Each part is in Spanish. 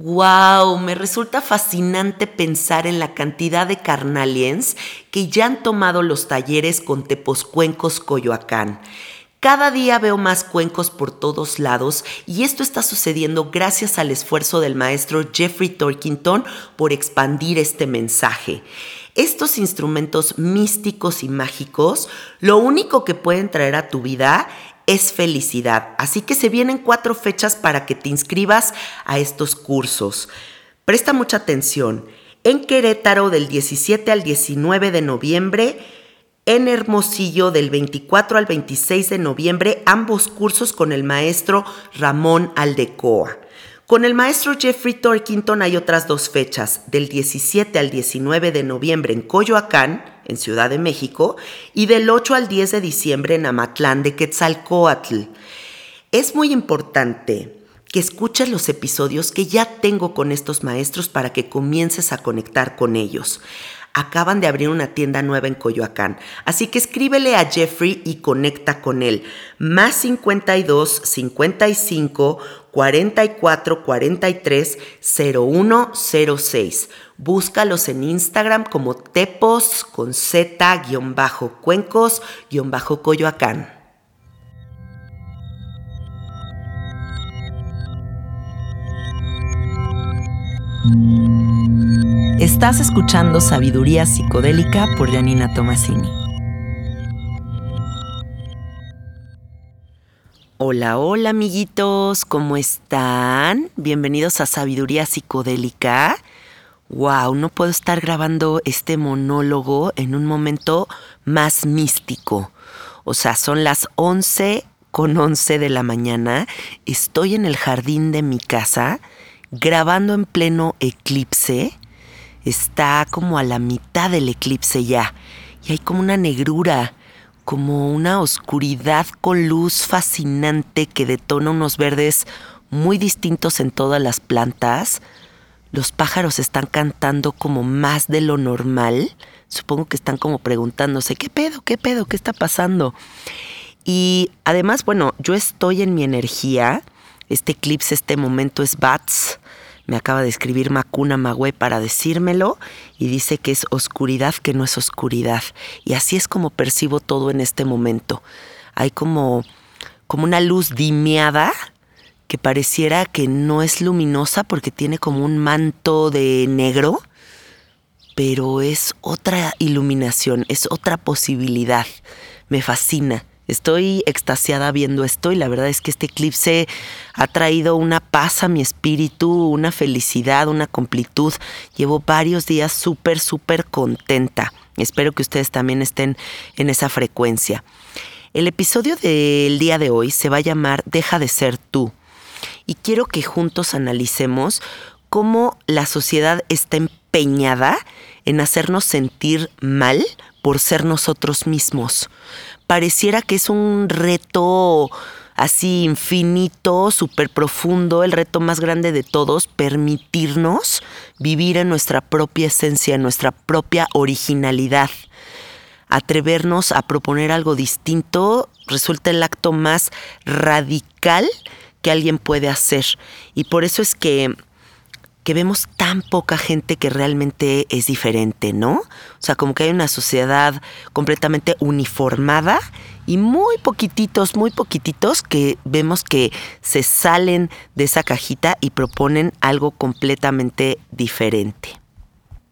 Wow, me resulta fascinante pensar en la cantidad de carnaliens que ya han tomado los talleres con Teposcuencos Coyoacán. Cada día veo más cuencos por todos lados y esto está sucediendo gracias al esfuerzo del maestro Jeffrey Torkington por expandir este mensaje. Estos instrumentos místicos y mágicos lo único que pueden traer a tu vida es felicidad. Así que se vienen cuatro fechas para que te inscribas a estos cursos. Presta mucha atención. En Querétaro del 17 al 19 de noviembre, en Hermosillo del 24 al 26 de noviembre, ambos cursos con el maestro Ramón Aldecoa. Con el maestro Jeffrey Torkington hay otras dos fechas, del 17 al 19 de noviembre en Coyoacán, en Ciudad de México, y del 8 al 10 de diciembre en Amatlán de Quetzalcoatl. Es muy importante que escuches los episodios que ya tengo con estos maestros para que comiences a conectar con ellos. Acaban de abrir una tienda nueva en Coyoacán, así que escríbele a Jeffrey y conecta con él. Más 52 55 44 43 0106. Búscalos en Instagram como tepos con z-cuencos-coyoacán. Estás escuchando Sabiduría Psicodélica por Janina Tomasini. Hola, hola amiguitos, ¿cómo están? Bienvenidos a Sabiduría Psicodélica. Wow, no puedo estar grabando este monólogo en un momento más místico. O sea, son las 11 con 11 de la mañana. Estoy en el jardín de mi casa grabando en pleno eclipse. Está como a la mitad del eclipse ya. Y hay como una negrura como una oscuridad con luz fascinante que detona unos verdes muy distintos en todas las plantas. Los pájaros están cantando como más de lo normal, supongo que están como preguntándose, ¿qué pedo? ¿Qué pedo? ¿Qué está pasando? Y además, bueno, yo estoy en mi energía. Este eclipse, este momento es Bats. Me acaba de escribir Macuna Magüe para decírmelo y dice que es oscuridad que no es oscuridad. Y así es como percibo todo en este momento. Hay como, como una luz dimeada que pareciera que no es luminosa porque tiene como un manto de negro, pero es otra iluminación, es otra posibilidad. Me fascina. Estoy extasiada viendo esto y la verdad es que este eclipse ha traído una paz a mi espíritu, una felicidad, una completud. Llevo varios días súper, súper contenta. Espero que ustedes también estén en esa frecuencia. El episodio del día de hoy se va a llamar Deja de ser tú. Y quiero que juntos analicemos cómo la sociedad está empeñada en hacernos sentir mal por ser nosotros mismos pareciera que es un reto así infinito, súper profundo, el reto más grande de todos, permitirnos vivir en nuestra propia esencia, en nuestra propia originalidad. Atrevernos a proponer algo distinto resulta el acto más radical que alguien puede hacer. Y por eso es que que vemos tan poca gente que realmente es diferente, ¿no? O sea, como que hay una sociedad completamente uniformada y muy poquititos, muy poquititos que vemos que se salen de esa cajita y proponen algo completamente diferente.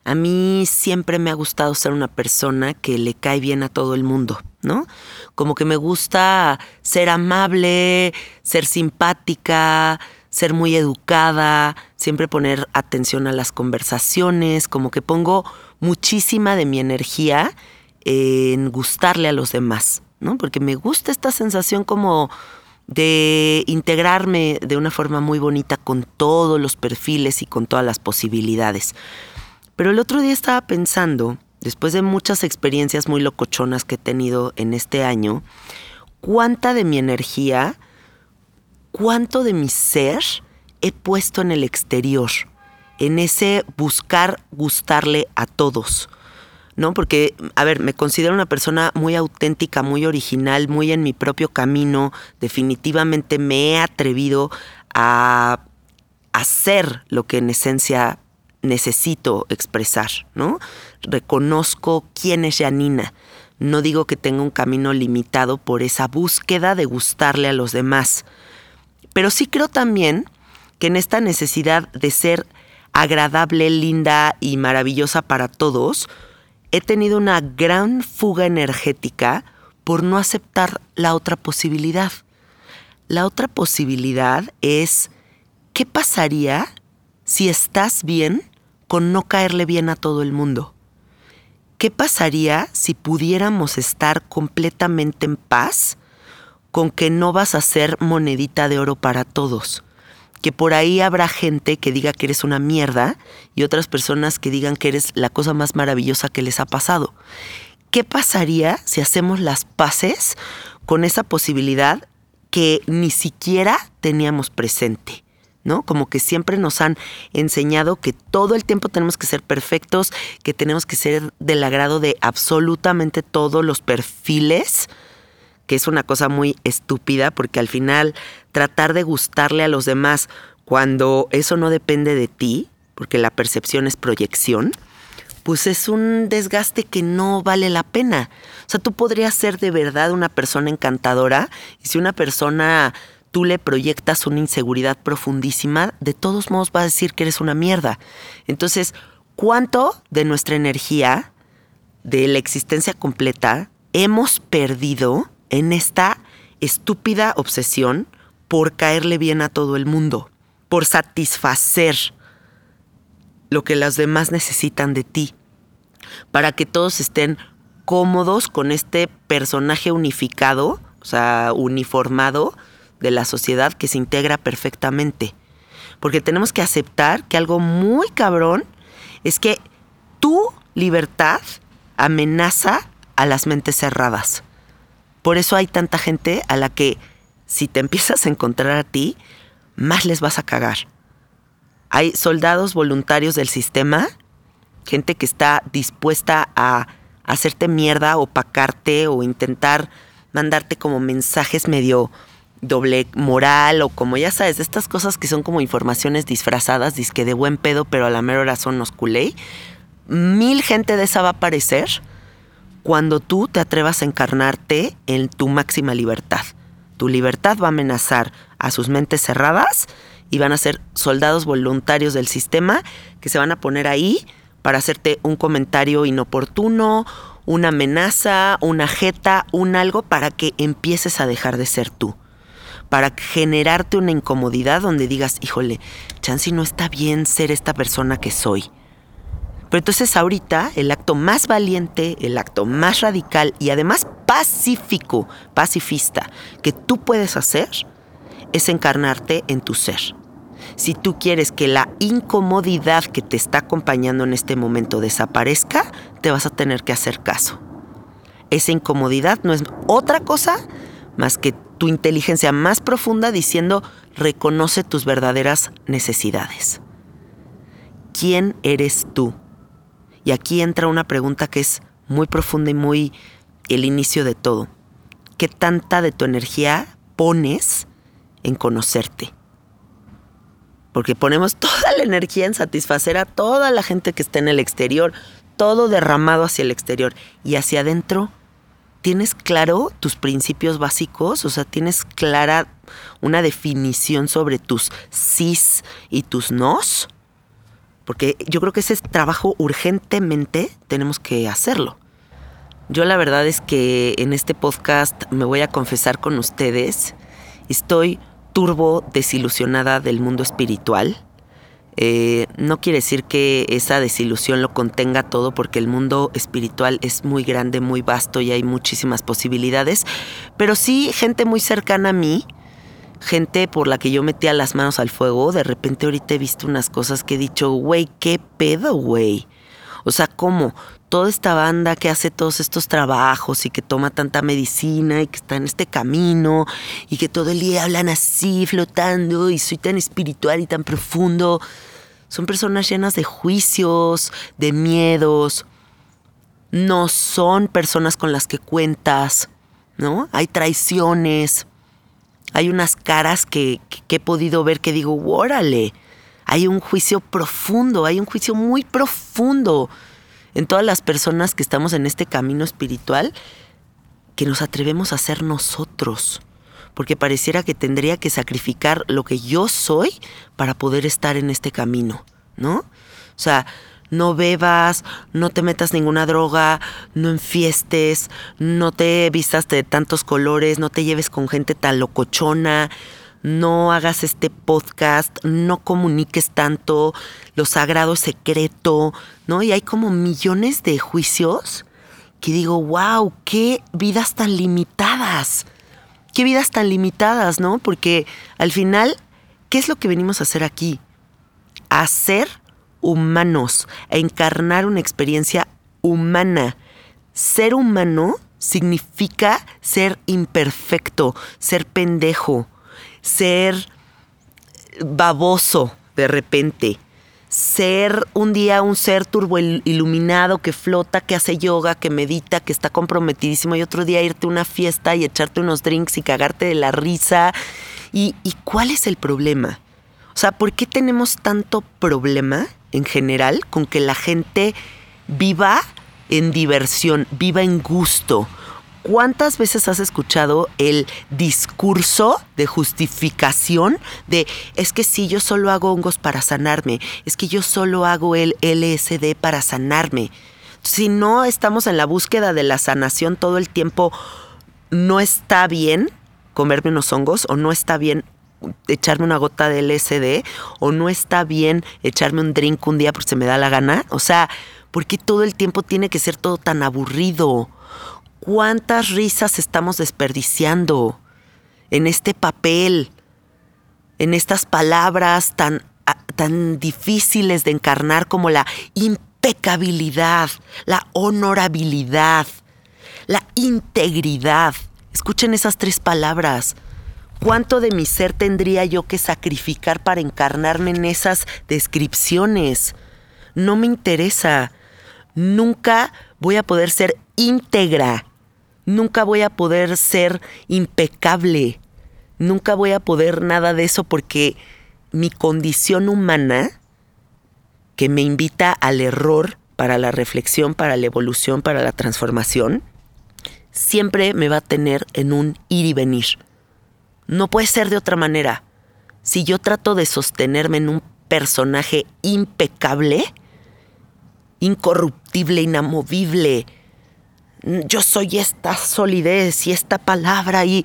A mí siempre me ha gustado ser una persona que le cae bien a todo el mundo, ¿no? Como que me gusta ser amable, ser simpática, ser muy educada, siempre poner atención a las conversaciones, como que pongo muchísima de mi energía en gustarle a los demás, ¿no? Porque me gusta esta sensación como de integrarme de una forma muy bonita con todos los perfiles y con todas las posibilidades. Pero el otro día estaba pensando, después de muchas experiencias muy locochonas que he tenido en este año, cuánta de mi energía cuánto de mi ser he puesto en el exterior, en ese buscar gustarle a todos. ¿No? Porque, a ver, me considero una persona muy auténtica, muy original, muy en mi propio camino. Definitivamente me he atrevido a hacer lo que en esencia necesito expresar, ¿no? Reconozco quién es Janina. No digo que tenga un camino limitado por esa búsqueda de gustarle a los demás. Pero sí creo también que en esta necesidad de ser agradable, linda y maravillosa para todos, he tenido una gran fuga energética por no aceptar la otra posibilidad. La otra posibilidad es, ¿qué pasaría si estás bien con no caerle bien a todo el mundo? ¿Qué pasaría si pudiéramos estar completamente en paz con que no vas a ser monedita de oro para todos. Que por ahí habrá gente que diga que eres una mierda y otras personas que digan que eres la cosa más maravillosa que les ha pasado. ¿Qué pasaría si hacemos las paces con esa posibilidad que ni siquiera teníamos presente? ¿no? Como que siempre nos han enseñado que todo el tiempo tenemos que ser perfectos, que tenemos que ser del agrado de absolutamente todos los perfiles que es una cosa muy estúpida porque al final tratar de gustarle a los demás cuando eso no depende de ti, porque la percepción es proyección, pues es un desgaste que no vale la pena. O sea, tú podrías ser de verdad una persona encantadora y si una persona tú le proyectas una inseguridad profundísima, de todos modos va a decir que eres una mierda. Entonces, ¿cuánto de nuestra energía, de la existencia completa, hemos perdido en esta estúpida obsesión por caerle bien a todo el mundo, por satisfacer lo que los demás necesitan de ti, para que todos estén cómodos con este personaje unificado, o sea, uniformado de la sociedad que se integra perfectamente. Porque tenemos que aceptar que algo muy cabrón es que tu libertad amenaza a las mentes cerradas. Por eso hay tanta gente a la que si te empiezas a encontrar a ti, más les vas a cagar. Hay soldados voluntarios del sistema, gente que está dispuesta a hacerte mierda, opacarte o intentar mandarte como mensajes medio doble moral o como ya sabes, estas cosas que son como informaciones disfrazadas, disque de buen pedo, pero a la mera hora son los culé. Mil gente de esa va a aparecer cuando tú te atrevas a encarnarte en tu máxima libertad. Tu libertad va a amenazar a sus mentes cerradas y van a ser soldados voluntarios del sistema que se van a poner ahí para hacerte un comentario inoportuno, una amenaza, una jeta, un algo para que empieces a dejar de ser tú. Para generarte una incomodidad donde digas, híjole, Chansi no está bien ser esta persona que soy. Pero entonces ahorita el acto más valiente, el acto más radical y además pacífico, pacifista que tú puedes hacer es encarnarte en tu ser. Si tú quieres que la incomodidad que te está acompañando en este momento desaparezca, te vas a tener que hacer caso. Esa incomodidad no es otra cosa más que tu inteligencia más profunda diciendo reconoce tus verdaderas necesidades. ¿Quién eres tú? Y aquí entra una pregunta que es muy profunda y muy el inicio de todo. ¿Qué tanta de tu energía pones en conocerte? Porque ponemos toda la energía en satisfacer a toda la gente que está en el exterior, todo derramado hacia el exterior y hacia adentro. ¿Tienes claro tus principios básicos? O sea, ¿tienes clara una definición sobre tus sís y tus nos? Porque yo creo que ese trabajo urgentemente tenemos que hacerlo. Yo la verdad es que en este podcast me voy a confesar con ustedes. Estoy turbo desilusionada del mundo espiritual. Eh, no quiere decir que esa desilusión lo contenga todo porque el mundo espiritual es muy grande, muy vasto y hay muchísimas posibilidades. Pero sí gente muy cercana a mí gente por la que yo metía las manos al fuego, de repente ahorita he visto unas cosas que he dicho, güey, ¿qué pedo, güey? O sea, ¿cómo? Toda esta banda que hace todos estos trabajos y que toma tanta medicina y que está en este camino y que todo el día hablan así, flotando y soy tan espiritual y tan profundo, son personas llenas de juicios, de miedos, no son personas con las que cuentas, ¿no? Hay traiciones, hay unas caras que, he podido ver que digo, órale, hay un juicio profundo, hay un juicio muy profundo en todas las personas que estamos en este camino espiritual que nos atrevemos a ser nosotros. Porque pareciera que tendría que sacrificar lo que yo soy para poder estar en este camino, ¿no? O sea, no bebas, no te metas ninguna droga, no enfiestes, no te vistas de tantos colores, no te lleves con gente tan locochona, no hagas este podcast, no comuniques tanto, lo sagrado secreto, ¿no? Y hay como millones de juicios que digo, wow, qué vidas tan limitadas, qué vidas tan limitadas, ¿no? Porque al final, ¿qué es lo que venimos a hacer aquí? Hacer humanos, a encarnar una experiencia humana. Ser humano significa ser imperfecto, ser pendejo, ser baboso de repente, ser un día un ser turbo iluminado que flota, que hace yoga, que medita, que está comprometidísimo y otro día irte a una fiesta y echarte unos drinks y cagarte de la risa. ¿Y, y cuál es el problema? O sea, ¿por qué tenemos tanto problema en general con que la gente viva en diversión, viva en gusto. ¿Cuántas veces has escuchado el discurso de justificación de es que si yo solo hago hongos para sanarme, es que yo solo hago el LSD para sanarme? Si no estamos en la búsqueda de la sanación todo el tiempo, no está bien comerme unos hongos o no está bien echarme una gota de LSD o no está bien echarme un drink un día porque se me da la gana. O sea, ¿por qué todo el tiempo tiene que ser todo tan aburrido? ¿Cuántas risas estamos desperdiciando en este papel, en estas palabras tan, tan difíciles de encarnar como la impecabilidad, la honorabilidad, la integridad? Escuchen esas tres palabras. ¿Cuánto de mi ser tendría yo que sacrificar para encarnarme en esas descripciones? No me interesa. Nunca voy a poder ser íntegra. Nunca voy a poder ser impecable. Nunca voy a poder nada de eso porque mi condición humana, que me invita al error para la reflexión, para la evolución, para la transformación, siempre me va a tener en un ir y venir. No puede ser de otra manera. Si yo trato de sostenerme en un personaje impecable, incorruptible, inamovible, yo soy esta solidez y esta palabra y...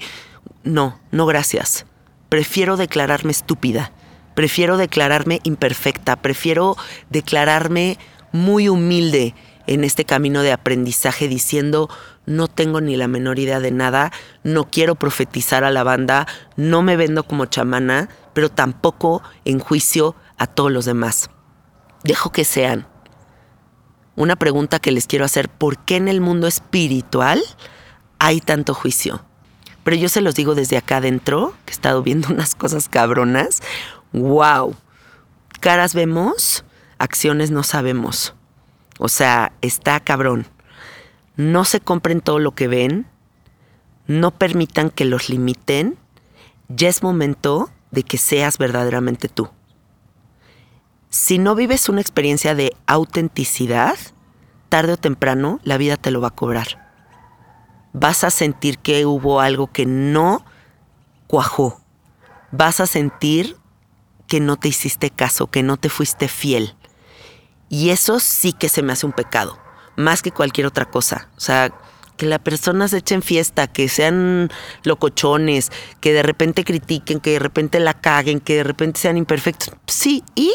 No, no gracias. Prefiero declararme estúpida. Prefiero declararme imperfecta. Prefiero declararme muy humilde en este camino de aprendizaje diciendo no tengo ni la menor idea de nada, no quiero profetizar a la banda, no me vendo como chamana, pero tampoco en juicio a todos los demás. Dejo que sean. Una pregunta que les quiero hacer, ¿por qué en el mundo espiritual hay tanto juicio? Pero yo se los digo desde acá adentro, que he estado viendo unas cosas cabronas. ¡Wow! Caras vemos, acciones no sabemos. O sea, está cabrón. No se compren todo lo que ven, no permitan que los limiten. Ya es momento de que seas verdaderamente tú. Si no vives una experiencia de autenticidad, tarde o temprano la vida te lo va a cobrar. Vas a sentir que hubo algo que no cuajó. Vas a sentir que no te hiciste caso, que no te fuiste fiel. Y eso sí que se me hace un pecado, más que cualquier otra cosa. O sea, que las personas echen fiesta, que sean locochones, que de repente critiquen, que de repente la caguen, que de repente sean imperfectos. Sí, y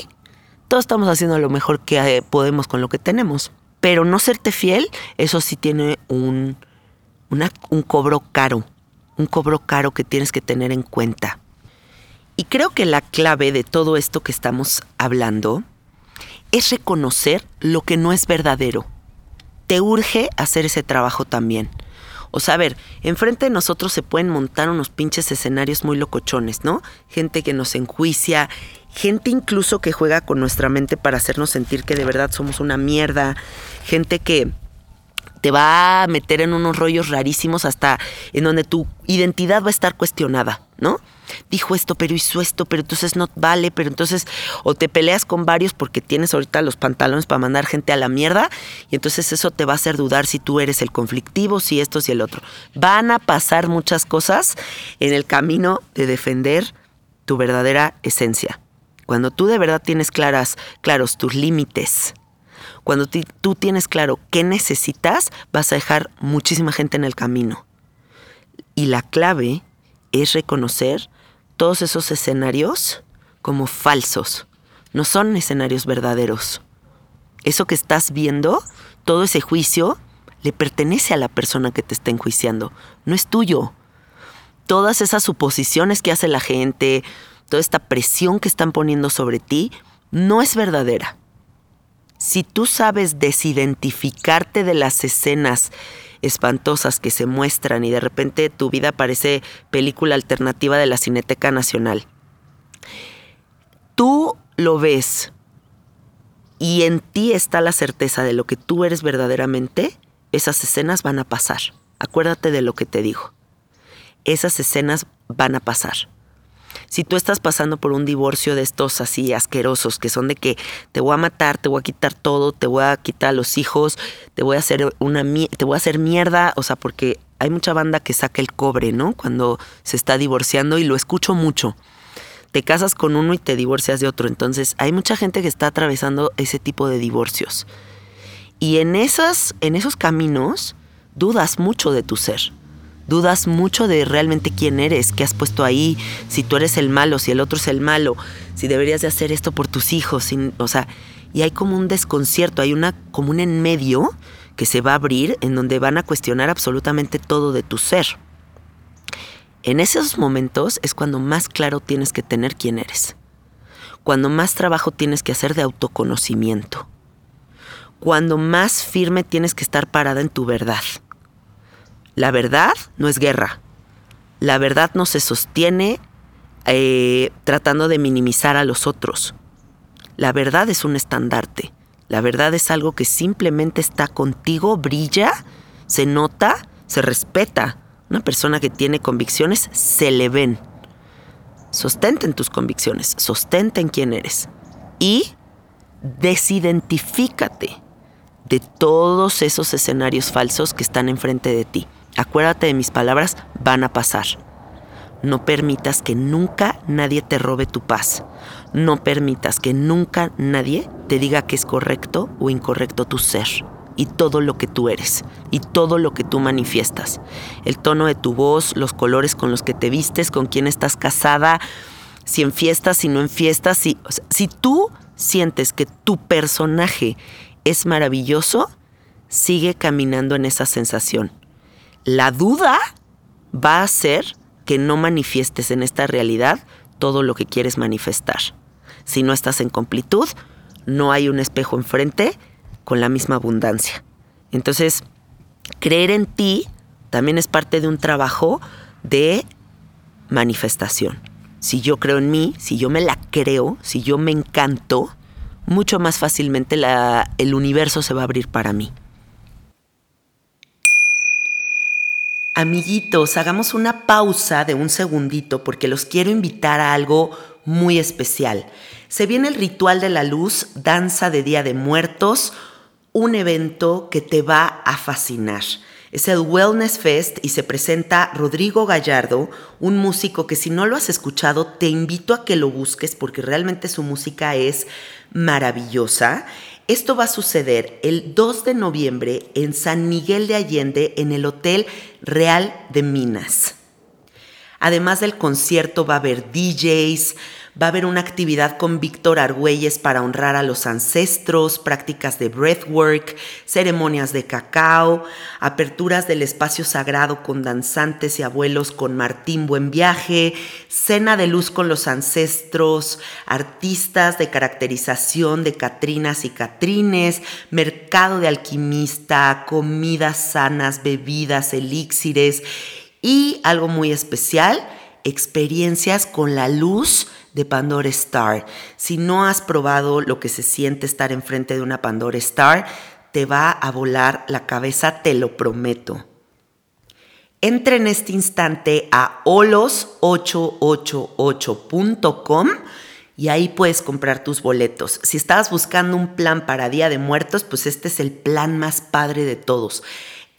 todos estamos haciendo lo mejor que eh, podemos con lo que tenemos. Pero no serte fiel, eso sí tiene un, un cobro caro, un cobro caro que tienes que tener en cuenta. Y creo que la clave de todo esto que estamos hablando es reconocer lo que no es verdadero. Te urge hacer ese trabajo también. O sea, a ver, enfrente de nosotros se pueden montar unos pinches escenarios muy locochones, ¿no? Gente que nos enjuicia, gente incluso que juega con nuestra mente para hacernos sentir que de verdad somos una mierda, gente que te va a meter en unos rollos rarísimos hasta en donde tu identidad va a estar cuestionada, ¿no? dijo esto, pero hizo esto, pero entonces no vale, pero entonces o te peleas con varios porque tienes ahorita los pantalones para mandar gente a la mierda y entonces eso te va a hacer dudar si tú eres el conflictivo, si esto, si el otro. Van a pasar muchas cosas en el camino de defender tu verdadera esencia. Cuando tú de verdad tienes claras, claros tus límites, cuando tú tienes claro qué necesitas, vas a dejar muchísima gente en el camino. Y la clave es reconocer todos esos escenarios como falsos. No son escenarios verdaderos. Eso que estás viendo, todo ese juicio, le pertenece a la persona que te está enjuiciando. No es tuyo. Todas esas suposiciones que hace la gente, toda esta presión que están poniendo sobre ti, no es verdadera. Si tú sabes desidentificarte de las escenas espantosas que se muestran y de repente tu vida parece película alternativa de la Cineteca Nacional. Tú lo ves y en ti está la certeza de lo que tú eres verdaderamente, esas escenas van a pasar. Acuérdate de lo que te digo. Esas escenas van a pasar. Si tú estás pasando por un divorcio de estos así asquerosos, que son de que te voy a matar, te voy a quitar todo, te voy a quitar a los hijos, te voy a hacer una te voy a hacer mierda, o sea, porque hay mucha banda que saca el cobre, ¿no? Cuando se está divorciando y lo escucho mucho. Te casas con uno y te divorcias de otro. Entonces, hay mucha gente que está atravesando ese tipo de divorcios. Y en esas en esos caminos dudas mucho de tu ser dudas mucho de realmente quién eres, qué has puesto ahí, si tú eres el malo, si el otro es el malo, si deberías de hacer esto por tus hijos, o sea, y hay como un desconcierto, hay una como un en medio que se va a abrir en donde van a cuestionar absolutamente todo de tu ser. En esos momentos es cuando más claro tienes que tener quién eres, cuando más trabajo tienes que hacer de autoconocimiento, cuando más firme tienes que estar parada en tu verdad la verdad no es guerra. La verdad no se sostiene eh, tratando de minimizar a los otros. La verdad es un estandarte. La verdad es algo que simplemente está contigo, brilla, se nota, se respeta. Una persona que tiene convicciones se le ven. Sostenta en tus convicciones, sostenta en quién eres. Y desidentifícate de todos esos escenarios falsos que están enfrente de ti. Acuérdate de mis palabras, van a pasar. No permitas que nunca nadie te robe tu paz. No permitas que nunca nadie te diga que es correcto o incorrecto tu ser y todo lo que tú eres y todo lo que tú manifiestas. El tono de tu voz, los colores con los que te vistes, con quién estás casada, si en fiestas, si no en fiestas, si, si tú sientes que tu personaje es maravilloso, sigue caminando en esa sensación. La duda va a hacer que no manifiestes en esta realidad todo lo que quieres manifestar. Si no estás en completud, no hay un espejo enfrente con la misma abundancia. Entonces, creer en ti también es parte de un trabajo de manifestación. Si yo creo en mí, si yo me la creo, si yo me encanto, mucho más fácilmente el universo se va a abrir para mí. Amiguitos, hagamos una pausa de un segundito porque los quiero invitar a algo muy especial. Se viene el ritual de la luz, danza de Día de Muertos, un evento que te va a fascinar. Es el Wellness Fest y se presenta Rodrigo Gallardo, un músico que si no lo has escuchado te invito a que lo busques porque realmente su música es maravillosa. Esto va a suceder el 2 de noviembre en San Miguel de Allende en el Hotel Real de Minas. Además del concierto va a haber DJs, Va a haber una actividad con Víctor Argüelles para honrar a los ancestros, prácticas de breathwork, ceremonias de cacao, aperturas del espacio sagrado con danzantes y abuelos con Martín Buen Viaje, cena de luz con los ancestros, artistas de caracterización de Catrinas y Catrines, mercado de alquimista, comidas sanas, bebidas, elixires y algo muy especial, experiencias con la luz de Pandora Star. Si no has probado lo que se siente estar enfrente de una Pandora Star, te va a volar la cabeza, te lo prometo. Entra en este instante a olos888.com y ahí puedes comprar tus boletos. Si estabas buscando un plan para Día de Muertos, pues este es el plan más padre de todos.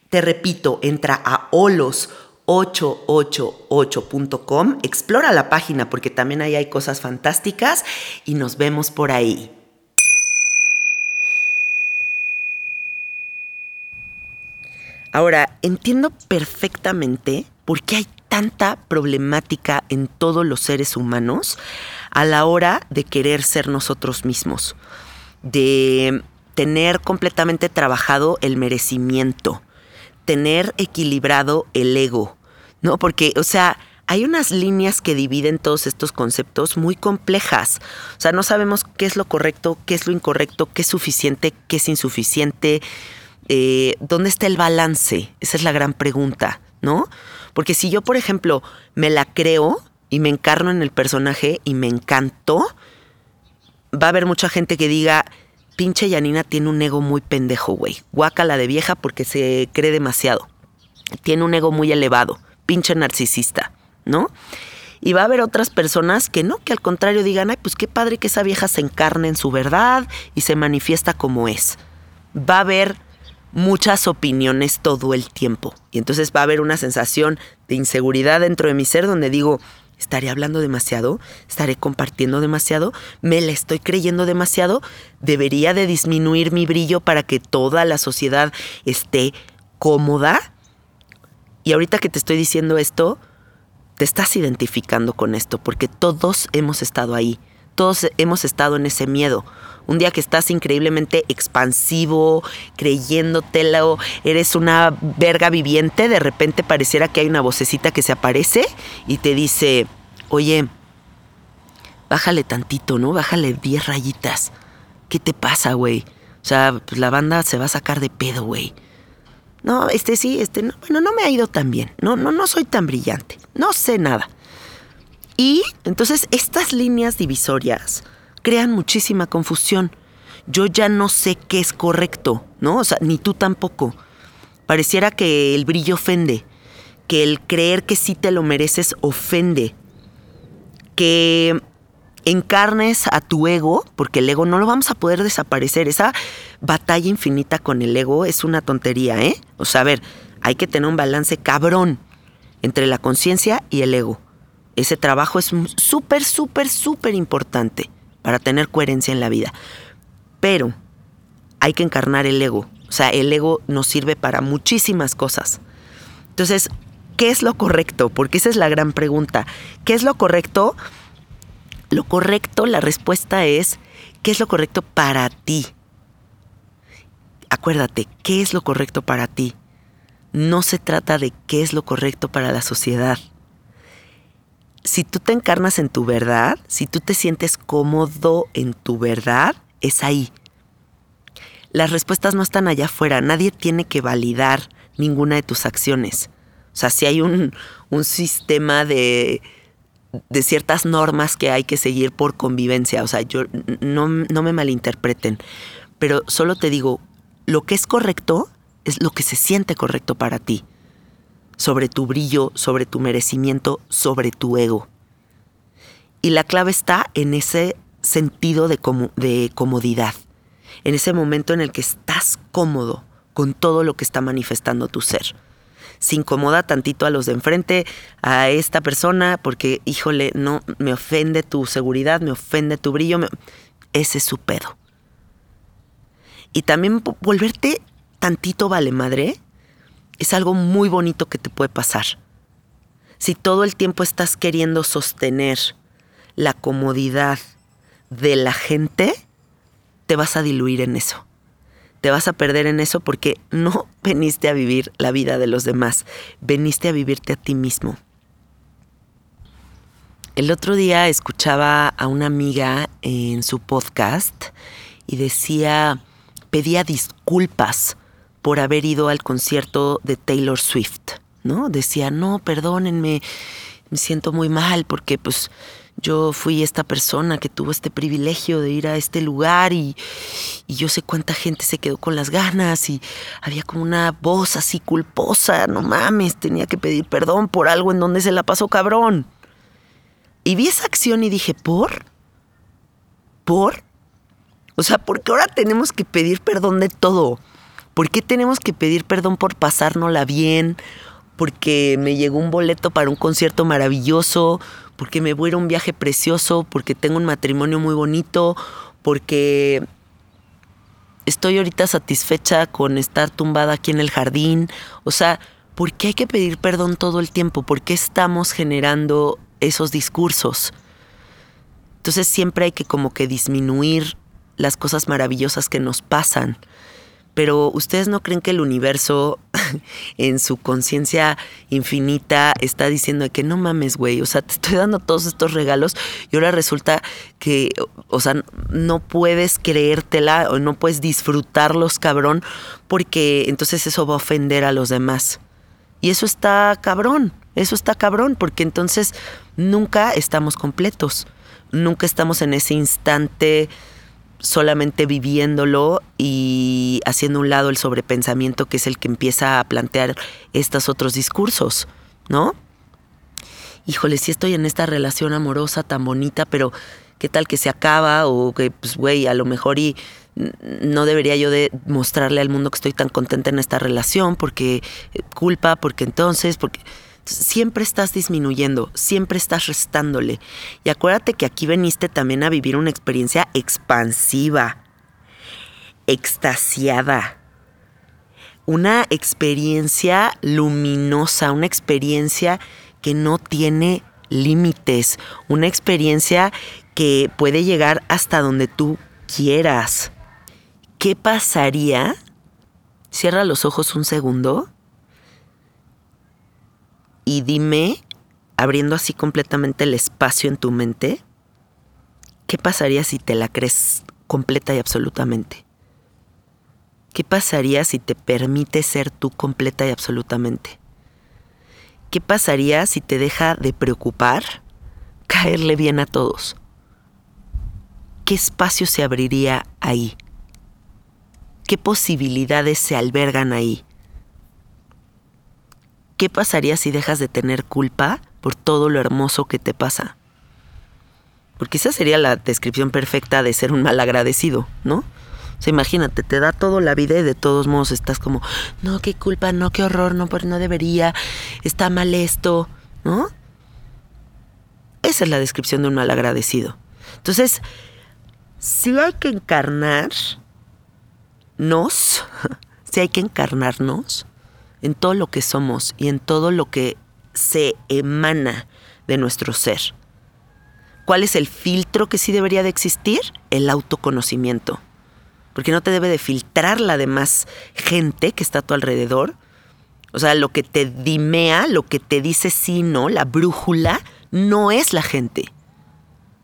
Te repito, entra a olos 888.com. Explora la página porque también ahí hay cosas fantásticas y nos vemos por ahí. Ahora, entiendo perfectamente por qué hay tanta problemática en todos los seres humanos a la hora de querer ser nosotros mismos, de tener completamente trabajado el merecimiento, tener equilibrado el ego, ¿no? Porque, o sea, hay unas líneas que dividen todos estos conceptos muy complejas. O sea, no sabemos qué es lo correcto, qué es lo incorrecto, qué es suficiente, qué es insuficiente. Eh, ¿Dónde está el balance? Esa es la gran pregunta, ¿no? Porque si yo, por ejemplo, me la creo y me encarno en el personaje y me encantó, va a haber mucha gente que diga, pinche Yanina tiene un ego muy pendejo, güey. Guácala de vieja porque se cree demasiado. Tiene un ego muy elevado pinche narcisista, ¿no? Y va a haber otras personas que no, que al contrario digan, ay, pues qué padre que esa vieja se encarne en su verdad y se manifiesta como es. Va a haber muchas opiniones todo el tiempo. Y entonces va a haber una sensación de inseguridad dentro de mi ser donde digo, estaré hablando demasiado, estaré compartiendo demasiado, me la estoy creyendo demasiado, debería de disminuir mi brillo para que toda la sociedad esté cómoda y ahorita que te estoy diciendo esto, te estás identificando con esto, porque todos hemos estado ahí, todos hemos estado en ese miedo. Un día que estás increíblemente expansivo, creyéndotelo, eres una verga viviente, de repente pareciera que hay una vocecita que se aparece y te dice, oye, bájale tantito, ¿no? Bájale 10 rayitas. ¿Qué te pasa, güey? O sea, pues la banda se va a sacar de pedo, güey. No, este sí, este no. Bueno, no me ha ido tan bien. No, no, no soy tan brillante. No sé nada. Y entonces estas líneas divisorias crean muchísima confusión. yo ya no sé qué es correcto, ¿no? O sea, ni tú tampoco. Pareciera que el brillo ofende, que el creer que sí te lo mereces ofende, que encarnes a tu ego, porque el ego no lo vamos a poder desaparecer. Esa batalla infinita con el ego es una tontería, ¿eh? O sea, a ver, hay que tener un balance cabrón entre la conciencia y el ego. Ese trabajo es súper, súper, súper importante para tener coherencia en la vida. Pero hay que encarnar el ego. O sea, el ego nos sirve para muchísimas cosas. Entonces, ¿qué es lo correcto? Porque esa es la gran pregunta. ¿Qué es lo correcto? Lo correcto, la respuesta es, ¿qué es lo correcto para ti? Acuérdate, ¿qué es lo correcto para ti? No se trata de qué es lo correcto para la sociedad. Si tú te encarnas en tu verdad, si tú te sientes cómodo en tu verdad, es ahí. Las respuestas no están allá afuera, nadie tiene que validar ninguna de tus acciones. O sea, si hay un, un sistema de, de ciertas normas que hay que seguir por convivencia. O sea, yo no, no me malinterpreten, pero solo te digo, lo que es correcto es lo que se siente correcto para ti, sobre tu brillo, sobre tu merecimiento, sobre tu ego. Y la clave está en ese sentido de, de comodidad, en ese momento en el que estás cómodo con todo lo que está manifestando tu ser se incomoda tantito a los de enfrente, a esta persona, porque, híjole, no, me ofende tu seguridad, me ofende tu brillo, ese es su pedo. Y también volverte tantito vale madre es algo muy bonito que te puede pasar. Si todo el tiempo estás queriendo sostener la comodidad de la gente, te vas a diluir en eso te vas a perder en eso porque no veniste a vivir la vida de los demás, veniste a vivirte a ti mismo. El otro día escuchaba a una amiga en su podcast y decía, pedía disculpas por haber ido al concierto de Taylor Swift, ¿no? Decía, no, perdónenme, me siento muy mal porque pues yo fui esta persona que tuvo este privilegio de ir a este lugar y, yo sé cuánta gente se quedó con las ganas y había como una voz así culposa, no mames, tenía que pedir perdón por algo en donde se la pasó cabrón. Y vi esa acción y dije, ¿por? ¿Por? O sea, ¿por qué ahora tenemos que pedir perdón de todo? ¿Por qué tenemos que pedir perdón por pasárnosla bien? Porque me llegó un boleto para un concierto maravilloso, porque me voy a ir a un viaje precioso, porque tengo un matrimonio muy bonito, porque estoy ahorita satisfecha con estar tumbada aquí en el jardín. O sea, ¿por qué hay que pedir perdón todo el tiempo? ¿Por qué estamos generando esos discursos? Entonces siempre hay que como que disminuir las cosas maravillosas que nos pasan pero ustedes no creen que el universo en su conciencia infinita está diciendo que no mames, güey, o sea, te estoy dando todos estos regalos y ahora resulta que, o sea, no puedes creértela o no puedes disfrutarlos, cabrón, porque entonces eso va a ofender a los demás. Y eso está cabrón, eso está cabrón, porque entonces nunca estamos completos, nunca estamos en ese instante solamente viviéndolo y haciendo un lado el sobrepensamiento que es el que empieza a plantear estos otros discursos, ¿no? Híjole, si estoy en esta relación amorosa tan bonita, pero ¿qué tal que se acaba? O que, pues, güey, a lo mejor y no debería yo de mostrarle al mundo que estoy tan contenta en esta relación, porque eh, culpa, porque entonces, porque siempre estás disminuyendo, siempre estás restándole. Y acuérdate que aquí veniste también a vivir una experiencia expansiva, extasiada, una experiencia luminosa, una experiencia que no tiene límites, una experiencia que puede llegar hasta donde tú quieras. ¿Qué pasaría? Cierra los ojos un segundo y dime, abriendo así completamente el espacio en tu mente, ¿qué pasaría si te la crees completa y absolutamente? ¿Qué pasaría si te permite ser tú completa y absolutamente? ¿Qué pasaría si te deja de preocupar caerle bien a todos? ¿Qué espacio se abriría ahí? ¿Qué posibilidades se albergan ahí? ¿Qué pasaría si dejas de tener culpa por todo lo hermoso que te pasa? Porque esa sería la descripción perfecta de ser un mal agradecido, ¿no? O sea, imagínate, te da todo la vida y de todos modos estás como, no, qué culpa, no, qué horror, no, no debería, está mal esto, ¿no? Esa es la descripción de un mal agradecido. Entonces, si hay que encarnarnos, si hay que encarnarnos en todo lo que somos y en todo lo que se emana de nuestro ser. ¿Cuál es el filtro que sí debería de existir? El autoconocimiento. Porque no te debe de filtrar la demás gente que está a tu alrededor. O sea, lo que te dimea, lo que te dice sí, no, la brújula, no es la gente.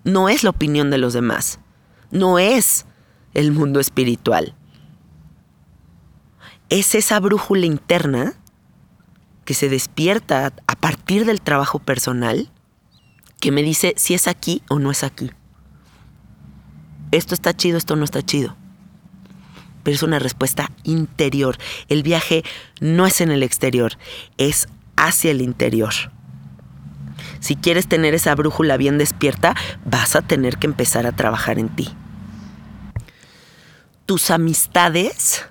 No es la opinión de los demás. No es el mundo espiritual. Es esa brújula interna que se despierta a partir del trabajo personal que me dice si es aquí o no es aquí. Esto está chido, esto no está chido. Pero es una respuesta interior. El viaje no es en el exterior, es hacia el interior. Si quieres tener esa brújula bien despierta, vas a tener que empezar a trabajar en ti. Tus amistades,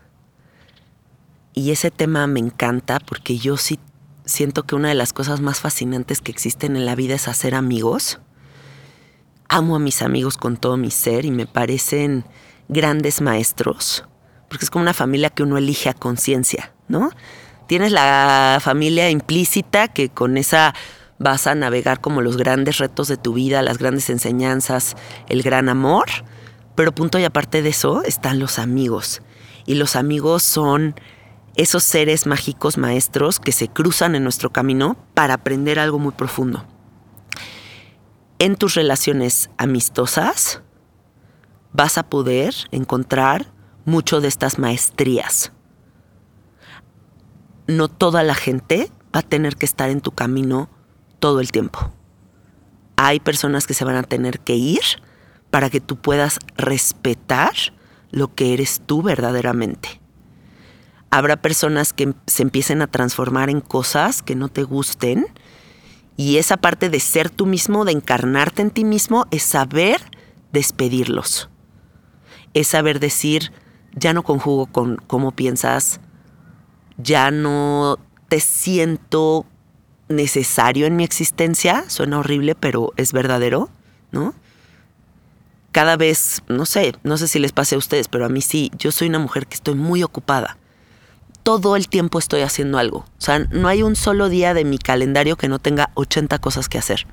y ese tema me encanta porque yo sí siento que una de las cosas más fascinantes que existen en la vida es hacer amigos. Amo a mis amigos con todo mi ser y me parecen grandes maestros, porque es como una familia que uno elige a conciencia, ¿no? Tienes la familia implícita que con esa vas a navegar como los grandes retos de tu vida, las grandes enseñanzas, el gran amor, pero punto y aparte de eso están los amigos. Y los amigos son esos seres mágicos maestros que se cruzan en nuestro camino para aprender algo muy profundo. En tus relaciones amistosas vas a poder encontrar mucho de estas maestrías. No toda la gente va a tener que estar en tu camino todo el tiempo. Hay personas que se van a tener que ir para que tú puedas respetar lo que eres tú verdaderamente habrá personas que se empiecen a transformar en cosas que no te gusten. Y esa parte de ser tú mismo, de encarnarte en ti mismo, es saber despedirlos. Es saber decir, ya no conjugo con cómo piensas, ya no te siento necesario en mi existencia. Suena horrible, pero es verdadero, ¿no? Cada vez, no sé, no sé si les pase a ustedes, pero a mí sí, yo soy una mujer que estoy muy ocupada todo el tiempo estoy haciendo algo. O sea, no hay un solo día de mi calendario que no tenga 80 cosas que hacer.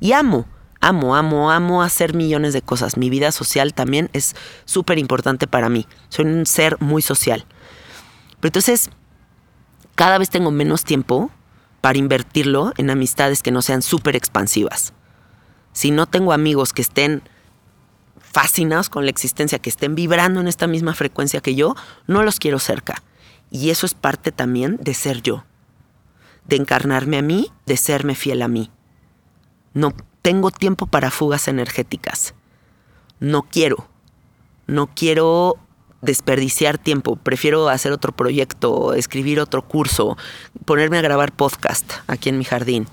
Y amo, amo, amo, amo hacer millones de cosas. Mi vida social también es súper importante para mí. Soy un ser muy social. Pero entonces, cada vez tengo menos tiempo para invertirlo en amistades que no sean súper expansivas. Si no tengo amigos que estén fascinados con la existencia, que estén vibrando en esta misma frecuencia que yo, no los quiero cerca. Y eso es parte también de ser yo, de encarnarme a mí, de serme fiel a mí. No tengo tiempo para fugas energéticas. No quiero. No quiero desperdiciar tiempo. Prefiero hacer otro proyecto, escribir otro curso, ponerme a grabar podcast aquí en mi jardín,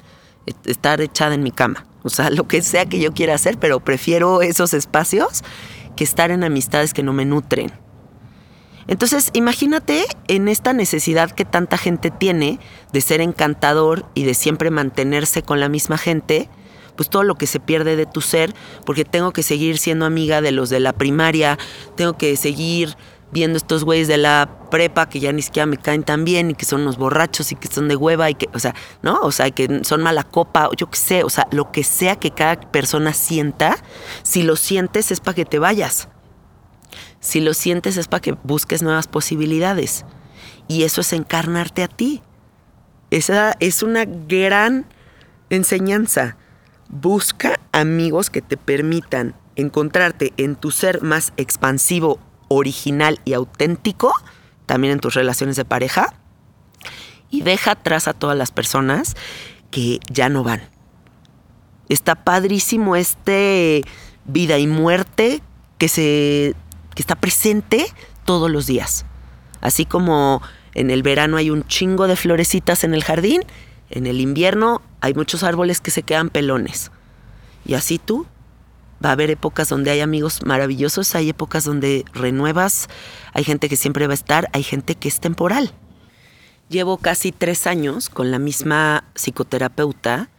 estar echada en mi cama. O sea, lo que sea que yo quiera hacer, pero prefiero esos espacios que estar en amistades que no me nutren. Entonces, imagínate en esta necesidad que tanta gente tiene de ser encantador y de siempre mantenerse con la misma gente, pues todo lo que se pierde de tu ser, porque tengo que seguir siendo amiga de los de la primaria, tengo que seguir viendo estos güeyes de la prepa que ya ni siquiera me caen tan bien y que son unos borrachos y que son de hueva y que, o sea, ¿no? O sea, que son mala copa, yo qué sé, o sea, lo que sea que cada persona sienta, si lo sientes es para que te vayas. Si lo sientes es para que busques nuevas posibilidades. Y eso es encarnarte a ti. Esa es una gran enseñanza. Busca amigos que te permitan encontrarte en tu ser más expansivo, original y auténtico, también en tus relaciones de pareja, y deja atrás a todas las personas que ya no van. Está padrísimo este vida y muerte que se que está presente todos los días. Así como en el verano hay un chingo de florecitas en el jardín, en el invierno hay muchos árboles que se quedan pelones. Y así tú, va a haber épocas donde hay amigos maravillosos, hay épocas donde renuevas, hay gente que siempre va a estar, hay gente que es temporal. Llevo casi tres años con la misma psicoterapeuta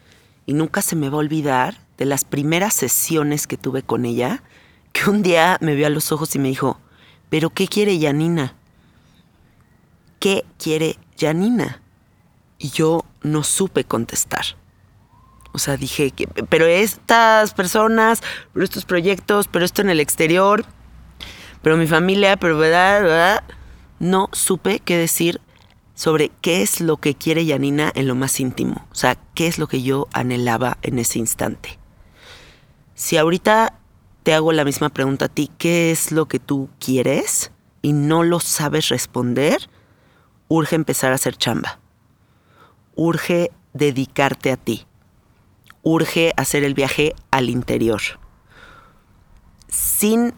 y nunca se me va a olvidar de las primeras sesiones que tuve con ella, que un día me vio a los ojos y me dijo, ¿pero qué quiere Janina? ¿Qué quiere Janina? Y yo no supe contestar. O sea, dije, pero estas personas, pero estos proyectos, pero esto en el exterior, pero mi familia, pero verdad, verdad. No supe qué decir sobre qué es lo que quiere Yanina en lo más íntimo. O sea, qué es lo que yo anhelaba en ese instante. Si ahorita te hago la misma pregunta a ti, ¿qué es lo que tú quieres? Y no lo sabes responder, urge empezar a hacer chamba. Urge dedicarte a ti. Urge hacer el viaje al interior. Sin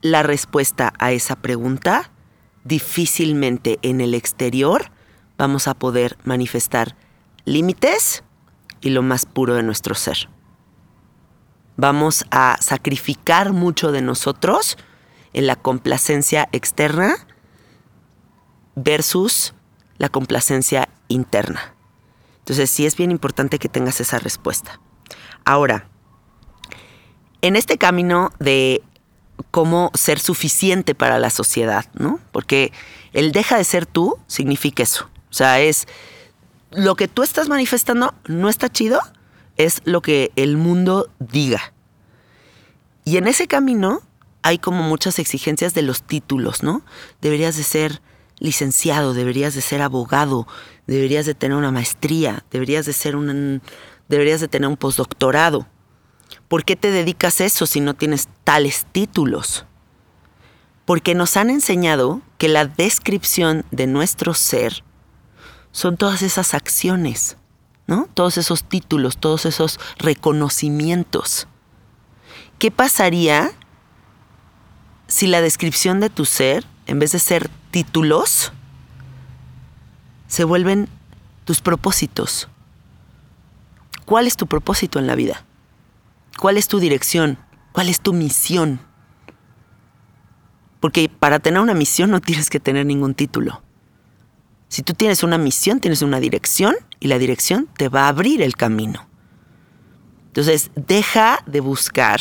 la respuesta a esa pregunta, difícilmente en el exterior vamos a poder manifestar límites y lo más puro de nuestro ser. Vamos a sacrificar mucho de nosotros en la complacencia externa versus la complacencia interna. Entonces sí es bien importante que tengas esa respuesta. Ahora, en este camino de cómo ser suficiente para la sociedad, ¿no? Porque el deja de ser tú significa eso. O sea, es lo que tú estás manifestando no está chido, es lo que el mundo diga. Y en ese camino hay como muchas exigencias de los títulos, ¿no? Deberías de ser licenciado, deberías de ser abogado, deberías de tener una maestría, deberías de ser un deberías de tener un postdoctorado. ¿Por qué te dedicas a eso si no tienes tales títulos? Porque nos han enseñado que la descripción de nuestro ser son todas esas acciones, Todos esos títulos, todos esos reconocimientos. ¿Qué pasaría si la descripción de tu ser, en vez de ser títulos, se vuelven tus propósitos? ¿Cuál es tu propósito en la vida? ¿Cuál es tu dirección? ¿Cuál es tu misión? Porque para tener una misión no tienes que tener ningún título. Si tú tienes una misión, tienes una dirección y la dirección te va a abrir el camino. Entonces, deja de buscar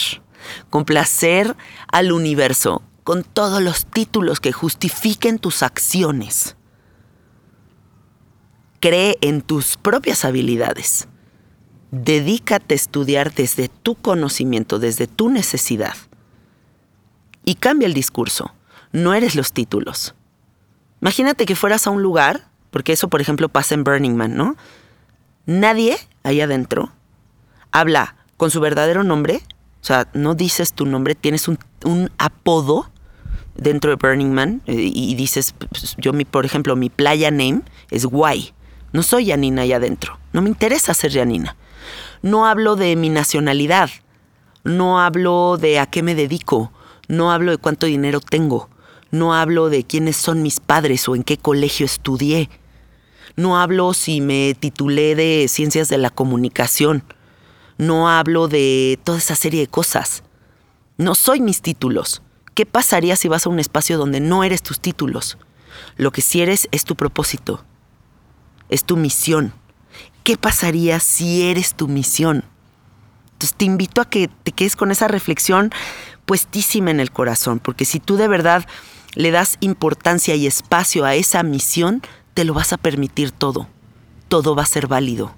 complacer al universo con todos los títulos que justifiquen tus acciones. Cree en tus propias habilidades dedícate a estudiar desde tu conocimiento, desde tu necesidad. Y cambia el discurso. No eres los títulos. Imagínate que fueras a un lugar, porque eso por ejemplo pasa en Burning Man, ¿no? Nadie ahí adentro habla con su verdadero nombre, o sea, no dices tu nombre, tienes un, apodo dentro de Burning Man eh, y dices, pues, yo mi, por ejemplo, mi playa name es Guay. No soy Janina ahí adentro. No me interesa ser Janina. No hablo de mi nacionalidad, no hablo de a qué me dedico, no hablo de cuánto dinero tengo, no hablo de quiénes son mis padres o en qué colegio estudié, no hablo si me titulé de ciencias de la comunicación, no hablo de toda esa serie de cosas. No soy mis títulos. ¿Qué pasaría si vas a un espacio donde no eres tus títulos? Lo que sí eres es tu propósito, es tu misión, ¿qué pasaría si eres tu misión? Entonces te invito a que te quedes con esa reflexión puestísima en el corazón, porque si tú de verdad le das importancia y espacio a esa misión, te lo vas a permitir todo. Todo va a ser válido.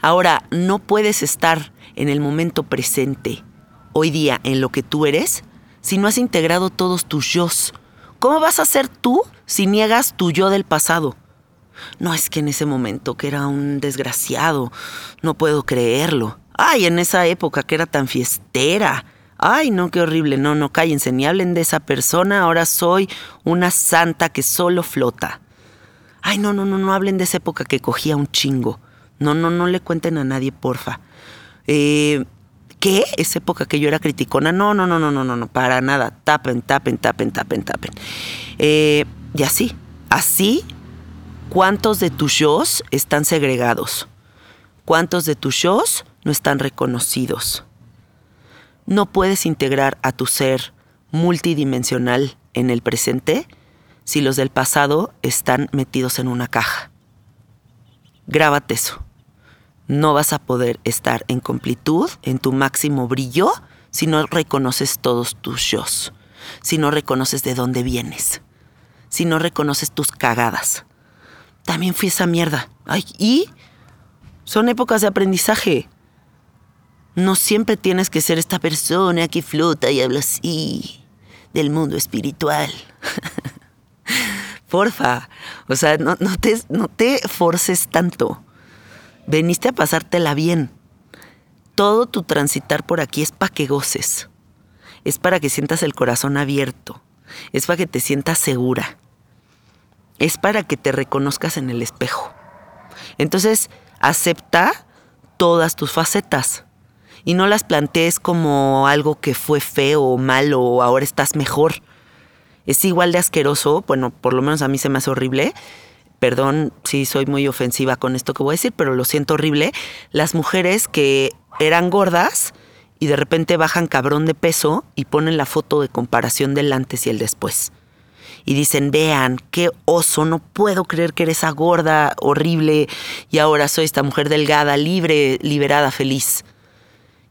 Ahora, no puedes estar en el momento presente, hoy día, en lo que tú eres, si no has integrado todos tus yo. ¿Cómo vas a ser tú si niegas tu yo del pasado? No es que en ese momento que era un desgraciado, no puedo creerlo. Ay, en esa época que era tan fiestera. Ay, no, qué horrible. No, no cállense, ni hablen de esa persona. Ahora soy una santa que solo flota. Ay, no, no, no, no hablen de esa época que cogía un chingo. No, no, no le cuenten a nadie, porfa. Eh, ¿Qué? ¿Esa época que yo era criticona? No, no, no, no, no, no, no, para nada. Tapen, tapen, tapen, tapen, tapen. Eh, y así, así, ¿cuántos de tus shows están segregados? ¿Cuántos de tus shows no están reconocidos? No puedes integrar a tu ser multidimensional en el presente si los del pasado están metidos en una caja. Grábate eso. No vas a poder estar en completud, en tu máximo brillo, si no reconoces todos tus shows, si no reconoces de dónde vienes, si no reconoces tus cagadas. También fui esa mierda. Ay, y son épocas de aprendizaje. No siempre tienes que ser esta persona que flota y habla así del mundo espiritual. Porfa, o sea, no, te, no te forces tanto. Veniste a pasártela bien. Todo tu transitar por aquí es para que goces. Es para que sientas el corazón abierto. Es para que te sientas segura. Es para que te reconozcas en el espejo. Entonces, acepta todas tus facetas y no las plantees como algo que fue feo o malo o ahora estás mejor. Es igual de asqueroso, bueno, por lo menos a mí se me hace horrible. Perdón si soy muy ofensiva con esto que voy a decir, pero lo siento horrible. Las mujeres que eran gordas y de repente bajan cabrón de peso y ponen la foto de comparación del antes y el después. Y dicen, vean, qué oso, no puedo creer que eres gorda, horrible, y ahora soy esta mujer delgada, libre, liberada, feliz.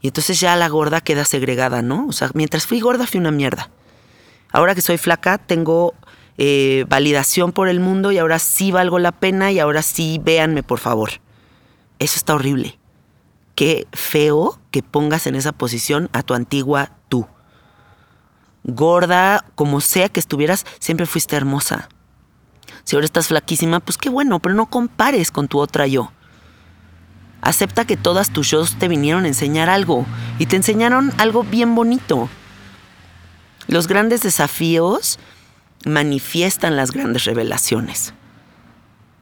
Y entonces ya la gorda queda segregada, ¿no? O sea, mientras fui gorda fui una mierda. Ahora que soy flaca tengo eh, validación por el mundo y ahora sí valgo la pena y ahora sí véanme por favor. Eso está horrible. Qué feo que pongas en esa posición a tu antigua tú. Gorda, como sea que estuvieras, siempre fuiste hermosa. Si ahora estás flaquísima, pues qué bueno, pero no compares con tu otra yo. Acepta que todas tus shows te vinieron a enseñar algo y te enseñaron algo bien bonito. Los grandes desafíos manifiestan las grandes revelaciones.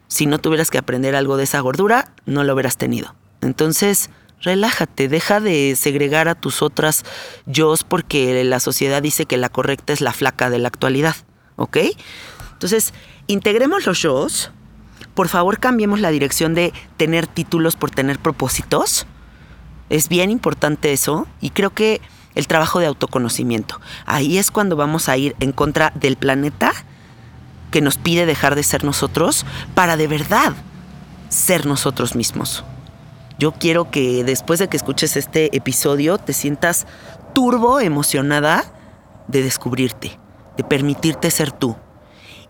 Si no tuvieras que aprender algo de esa gordura, no lo hubieras tenido. Entonces, relájate, deja de segregar a tus otras yo's porque la sociedad dice que la correcta es la flaca de la actualidad, ¿ok? Entonces, integremos los yo's por favor cambiemos la dirección de tener títulos por tener propósitos. Es bien importante eso y creo que el trabajo de autoconocimiento. Ahí es cuando vamos a ir en contra del planeta que nos pide dejar de ser nosotros para de verdad ser nosotros mismos. Yo quiero que después de que escuches este episodio te sientas turbo emocionada de descubrirte, de permitirte ser tú,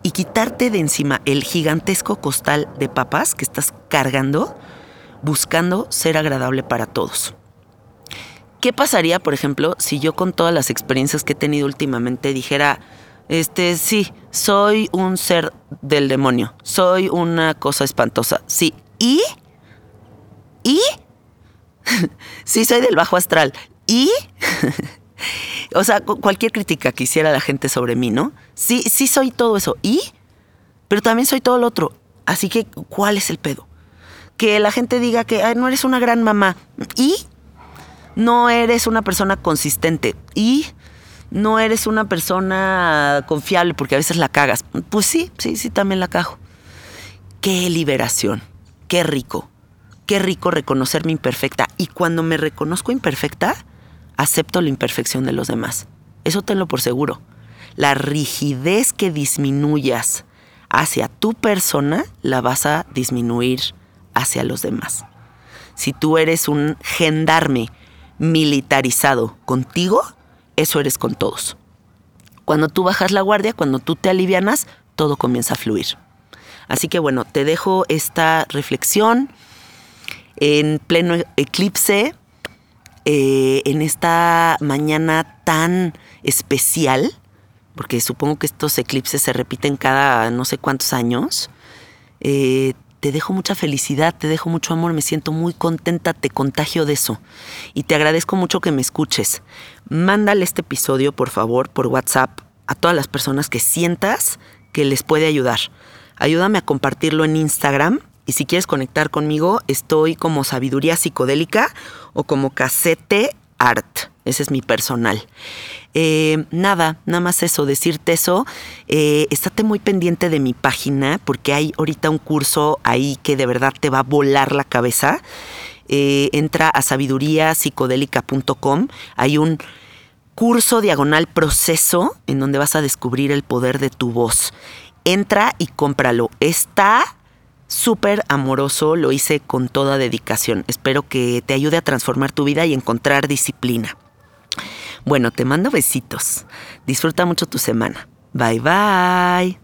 y quitarte de encima el gigantesco costal de papas que estás cargando buscando ser agradable para todos. ¿Qué pasaría, por ejemplo, si yo con todas las experiencias que he tenido últimamente dijera, este, sí, soy un ser del demonio, soy una cosa espantosa, sí, y, y, sí, soy del bajo astral, y, o sea, cualquier crítica que hiciera la gente sobre mí, ¿no? Sí, sí soy todo eso. ¿Y? Pero también soy todo lo otro. Así que, ¿cuál es el pedo? Que la gente diga que no eres una gran mamá. ¿Y? No eres una persona consistente. ¿Y? No eres una persona confiable porque a veces la cagas. Pues sí, sí, sí, también la cago. Qué liberación. Qué rico. Qué rico reconocerme imperfecta. Y cuando me reconozco imperfecta, acepto la imperfección de los demás. Eso tenlo por seguro. La rigidez que disminuyas hacia tu persona la vas a disminuir hacia los demás. Si tú eres un gendarme militarizado contigo, eso eres con todos. Cuando tú bajas la guardia, cuando tú te alivianas, todo comienza a fluir. Así que bueno, te dejo esta reflexión en pleno eclipse eh, en esta mañana tan especial, porque supongo que estos eclipses se repiten cada no sé cuántos años, eh, te dejo mucha felicidad, te dejo mucho amor, me siento muy contenta, te contagio de eso. Y te agradezco mucho que me escuches. Mándale este episodio, por favor, por WhatsApp a todas las personas que sientas que les puede ayudar. Ayúdame a compartirlo en Instagram y si quieres conectar conmigo, estoy como Sabiduría Psicodélica o como Casete Art. Ese es mi personal. Eh, nada, nada más eso, decirte eso. Eh, estate muy pendiente de mi página porque hay ahorita un curso ahí que de verdad te va a volar la cabeza. Eh, entra a sabiduríapsicodélica.com. Hay un curso diagonal proceso en donde vas a descubrir el poder de tu voz. Entra y cómpralo. Está súper amoroso, lo hice con toda dedicación. Espero que te ayude a transformar tu vida y encontrar disciplina. Bueno, te mando besitos. Disfruta mucho tu semana. Bye bye.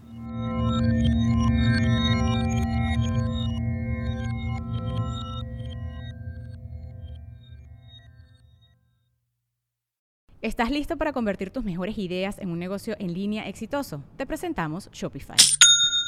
¿Estás listo para convertir tus mejores ideas en un negocio en línea exitoso? Te presentamos Shopify.